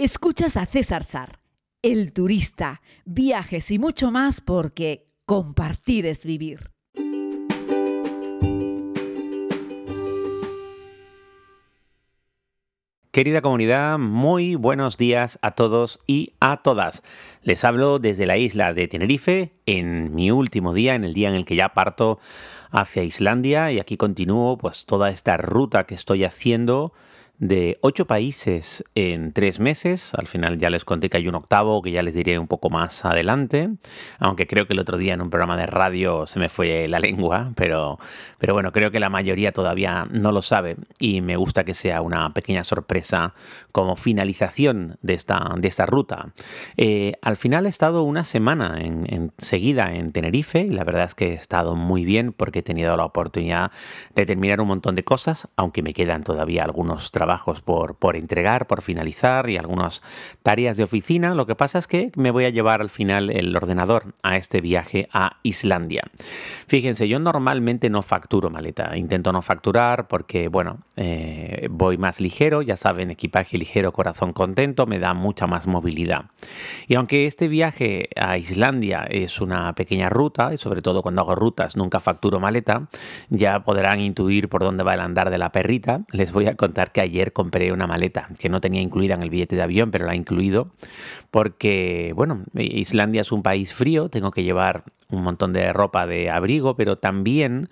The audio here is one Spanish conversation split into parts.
Escuchas a César Sar, el turista, viajes y mucho más porque compartir es vivir. Querida comunidad, muy buenos días a todos y a todas. Les hablo desde la isla de Tenerife en mi último día, en el día en el que ya parto hacia Islandia y aquí continúo pues toda esta ruta que estoy haciendo de ocho países en tres meses. Al final ya les conté que hay un octavo que ya les diré un poco más adelante, aunque creo que el otro día en un programa de radio se me fue la lengua, pero, pero bueno, creo que la mayoría todavía no lo sabe y me gusta que sea una pequeña sorpresa como finalización de esta, de esta ruta. Eh, al final he estado una semana en, seguida en Tenerife y la verdad es que he estado muy bien porque he tenido la oportunidad de terminar un montón de cosas, aunque me quedan todavía algunos trabajos trabajos por, por entregar, por finalizar y algunas tareas de oficina. Lo que pasa es que me voy a llevar al final el ordenador a este viaje a Islandia. Fíjense, yo normalmente no facturo maleta, intento no facturar porque, bueno, eh, voy más ligero, ya saben, equipaje ligero, corazón contento, me da mucha más movilidad. Y aunque este viaje a Islandia es una pequeña ruta, y sobre todo cuando hago rutas nunca facturo maleta, ya podrán intuir por dónde va el andar de la perrita. Les voy a contar que ayer compré una maleta que no tenía incluida en el billete de avión, pero la he incluido porque, bueno, Islandia es un país frío, tengo que llevar un montón de ropa de abrigo, pero también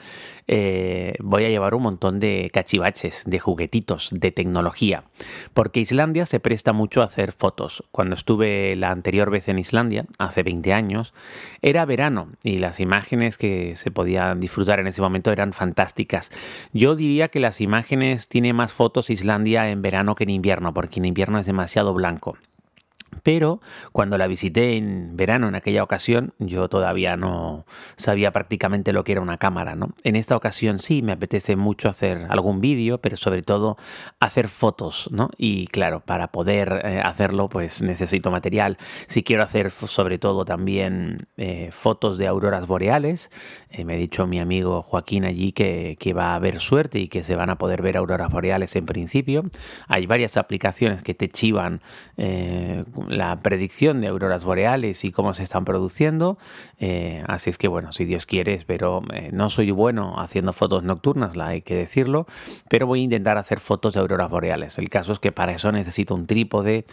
eh, voy a llevar un montón de cachivaches, de juguetitos, de tecnología, porque Islandia se presta mucho a hacer fotos. Cuando estuve la anterior vez en Islandia, hace 20 años, era verano y las imágenes que se podían disfrutar en ese momento eran fantásticas. Yo diría que las imágenes tiene más fotos Islandia en verano que en invierno, porque en invierno es demasiado blanco. Pero cuando la visité en verano, en aquella ocasión, yo todavía no sabía prácticamente lo que era una cámara, ¿no? En esta ocasión sí, me apetece mucho hacer algún vídeo, pero sobre todo hacer fotos, ¿no? Y claro, para poder eh, hacerlo, pues necesito material. Si quiero hacer sobre todo también eh, fotos de auroras boreales, eh, me ha dicho mi amigo Joaquín allí que, que va a haber suerte y que se van a poder ver auroras boreales en principio. Hay varias aplicaciones que te chivan la predicción de auroras boreales y cómo se están produciendo. Eh, así es que bueno, si Dios quiere, pero eh, no soy bueno haciendo fotos nocturnas, la hay que decirlo, pero voy a intentar hacer fotos de auroras boreales. El caso es que para eso necesito un trípode,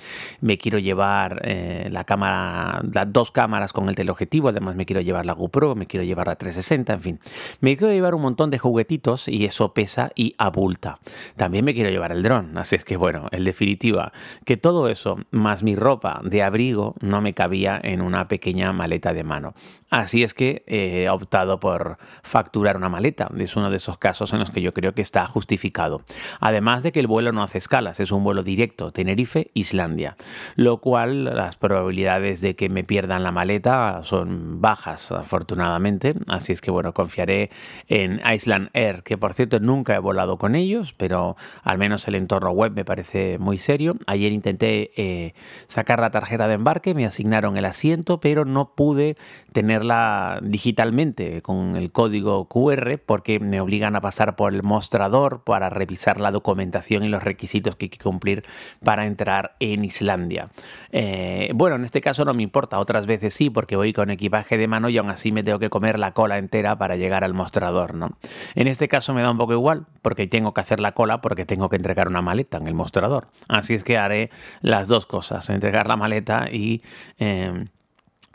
me quiero llevar eh, la cámara, las dos cámaras con el teleobjetivo, además me quiero llevar la GoPro, me quiero llevar la 360, en fin. Me quiero llevar un montón de juguetitos y eso pesa y abulta. También me quiero llevar el dron, así es que bueno, en definitiva, que todo eso, más mi ropa, de abrigo no me cabía en una pequeña maleta de mano. Así es que he optado por facturar una maleta. Es uno de esos casos en los que yo creo que está justificado. Además de que el vuelo no hace escalas, es un vuelo directo, Tenerife-Islandia. Lo cual las probabilidades de que me pierdan la maleta son bajas, afortunadamente. Así es que bueno, confiaré en Island Air, que por cierto nunca he volado con ellos, pero al menos el entorno web me parece muy serio. Ayer intenté eh, sacar la tarjeta de embarque, me asignaron el asiento, pero no pude tenerla digitalmente con el código QR porque me obligan a pasar por el mostrador para revisar la documentación y los requisitos que hay que cumplir para entrar en Islandia. Eh, bueno, en este caso no me importa, otras veces sí, porque voy con equipaje de mano y aún así me tengo que comer la cola entera para llegar al mostrador, ¿no? En este caso me da un poco igual, porque tengo que hacer la cola porque tengo que entregar una maleta en el mostrador. Así es que haré las dos cosas, entregar la maleta y em,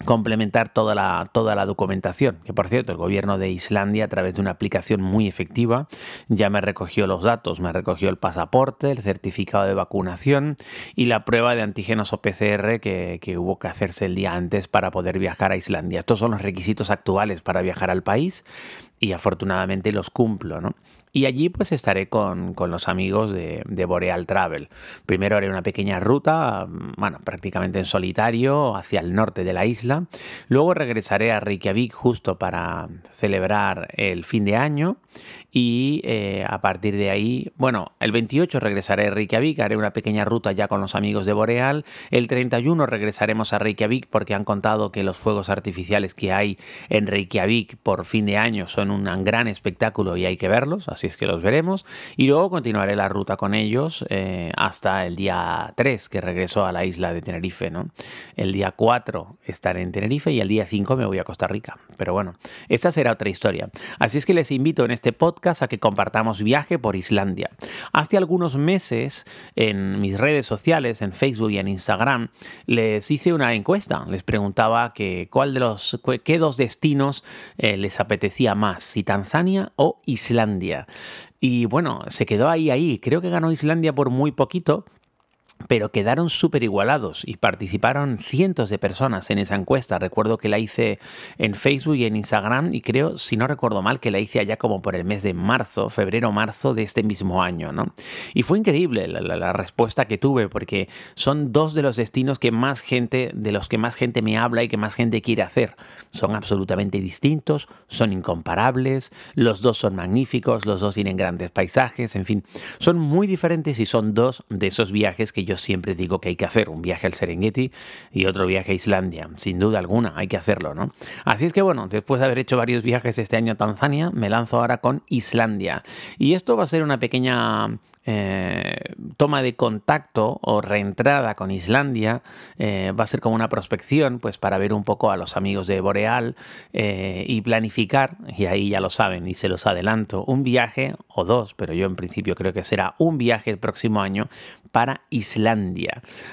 complementar toda la, toda la documentación. Que por cierto, el gobierno de Islandia, a través de una aplicación muy efectiva, ya me recogió los datos, me recogió el pasaporte, el certificado de vacunación y la prueba de antígenos o PCR que, que hubo que hacerse el día antes para poder viajar a Islandia. Estos son los requisitos actuales para viajar al país y afortunadamente los cumplo, ¿no? Y allí pues estaré con, los amigos de, Boreal Travel. Primero haré una pequeña ruta, bueno, prácticamente en solitario, hacia el norte de la isla. Luego regresaré a Reykjavik justo para celebrar el fin de año. Y eh, a partir de ahí, bueno, el 28 regresaré a Reykjavik, haré una pequeña ruta ya con los amigos de Boreal. El 31 regresaremos a Reykjavik porque han contado que los fuegos artificiales que hay en Reykjavik por fin de año son un gran espectáculo y hay que verlos, así es que los veremos. Y luego continuaré la ruta con ellos eh, hasta el día 3, que regreso a la isla de Tenerife. ¿no? El día 4 estaré en Tenerife y el día 5 me voy a Costa Rica. Pero bueno, esta será otra historia. Así es que les invito en este podcast a que compartamos viaje por Islandia. Hace algunos meses en mis redes sociales, en Facebook y en Instagram, les hice una encuesta. Les preguntaba qué dos destinos eh, les apetecía más, si Tanzania o Islandia. Y bueno, se quedó ahí, ahí. Creo que ganó Islandia por muy poquito, pero quedaron súper igualados y participaron cientos de personas en esa encuesta. Recuerdo que la hice en Facebook y en Instagram y creo, si no recuerdo mal, que la hice allá como por el mes de marzo, febrero-marzo de este mismo año, ¿no? Y fue increíble la, respuesta que tuve porque son dos de los destinos que más gente, de los que más gente me habla y que más gente quiere hacer. Son absolutamente distintos, son incomparables, los dos son magníficos, los dos tienen grandes paisajes, en fin, son muy diferentes y son dos de esos viajes que yo siempre digo que hay que hacer, un viaje al Serengeti y otro viaje a Islandia, sin duda alguna, hay que hacerlo, ¿no? Así es que bueno, después de haber hecho varios viajes este año a Tanzania, me lanzo ahora con Islandia. Y esto va a ser una pequeña eh, toma de contacto o reentrada con Islandia eh, va a ser como una prospección pues para ver un poco a los amigos de Boreal eh, y planificar y ahí ya lo saben y se los adelanto un viaje o dos pero yo en principio creo que será un viaje el próximo año para Islandia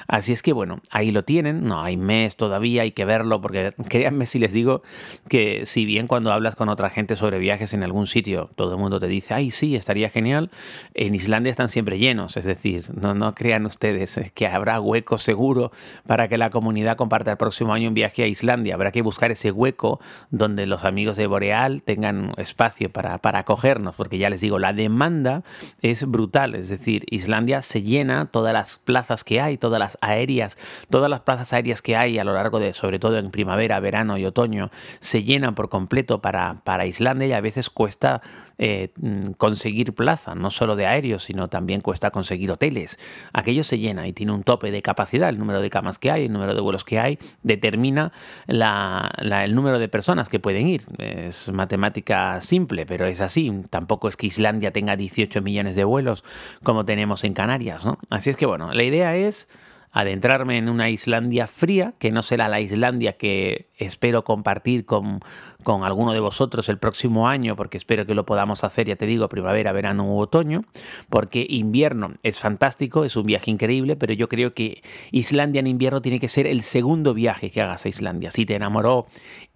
así es que bueno ahí lo tienen. No hay mes todavía hay que verlo porque créanme si les digo que si bien cuando hablas con otra gente sobre viajes en algún sitio todo el mundo te dice ay sí estaría genial en Islandia están siempre llenos, es decir, no, no crean ustedes que habrá hueco seguro para que la comunidad comparta el próximo año un viaje a Islandia. Habrá que buscar ese hueco donde los amigos de Boreal tengan espacio para, para acogernos, porque ya les digo, la demanda es brutal, es decir, Islandia se llena todas las plazas que hay, todas las aéreas, todas las plazas aéreas que hay a lo largo de, sobre todo en primavera, verano y otoño, se llenan por completo para, para Islandia y a veces cuesta eh, mm, conseguir plaza, no solo de aéreos, sino también cuesta conseguir hoteles. Aquello se llena y tiene un tope de capacidad, el número de camas que hay, el número de vuelos que hay, determina el número de personas que pueden ir. Es matemática simple, pero es así. Tampoco es que Islandia tenga 18 millones de vuelos como tenemos en Canarias, ¿no? Así es que bueno, la idea es adentrarme en una Islandia fría, que no será la Islandia que espero compartir con, con alguno de vosotros el próximo año, porque espero que lo podamos hacer, ya te digo, primavera, verano u otoño, porque invierno es fantástico, es un viaje increíble, pero yo creo que Islandia en invierno tiene que ser el segundo viaje que hagas a Islandia. Si te enamoró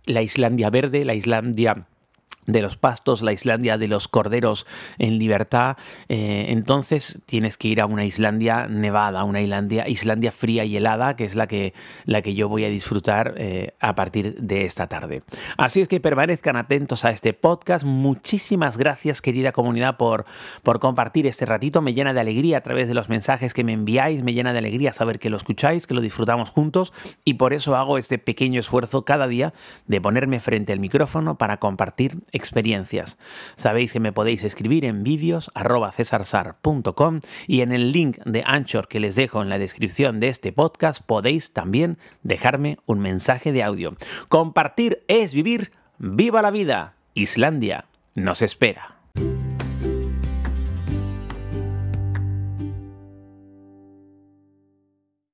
la Islandia verde, la Islandia de los pastos, la Islandia de los corderos en libertad, eh, entonces tienes que ir a una Islandia nevada, una Islandia, Islandia fría y helada, que es la que, la que yo voy a disfrutar eh, a partir de esta tarde. Así es que permanezcan atentos a este podcast. Muchísimas gracias, querida comunidad, por, por compartir este ratito. Me llena de alegría a través de los mensajes que me enviáis, me llena de alegría saber que lo escucháis, que lo disfrutamos juntos y por eso hago este pequeño esfuerzo cada día de ponerme frente al micrófono para compartir experiencias. Sabéis que me podéis escribir en vídeos y en el link de Anchor que les dejo en la descripción de este podcast podéis también dejarme un mensaje de audio. Compartir es vivir. ¡Viva la vida! Islandia nos espera.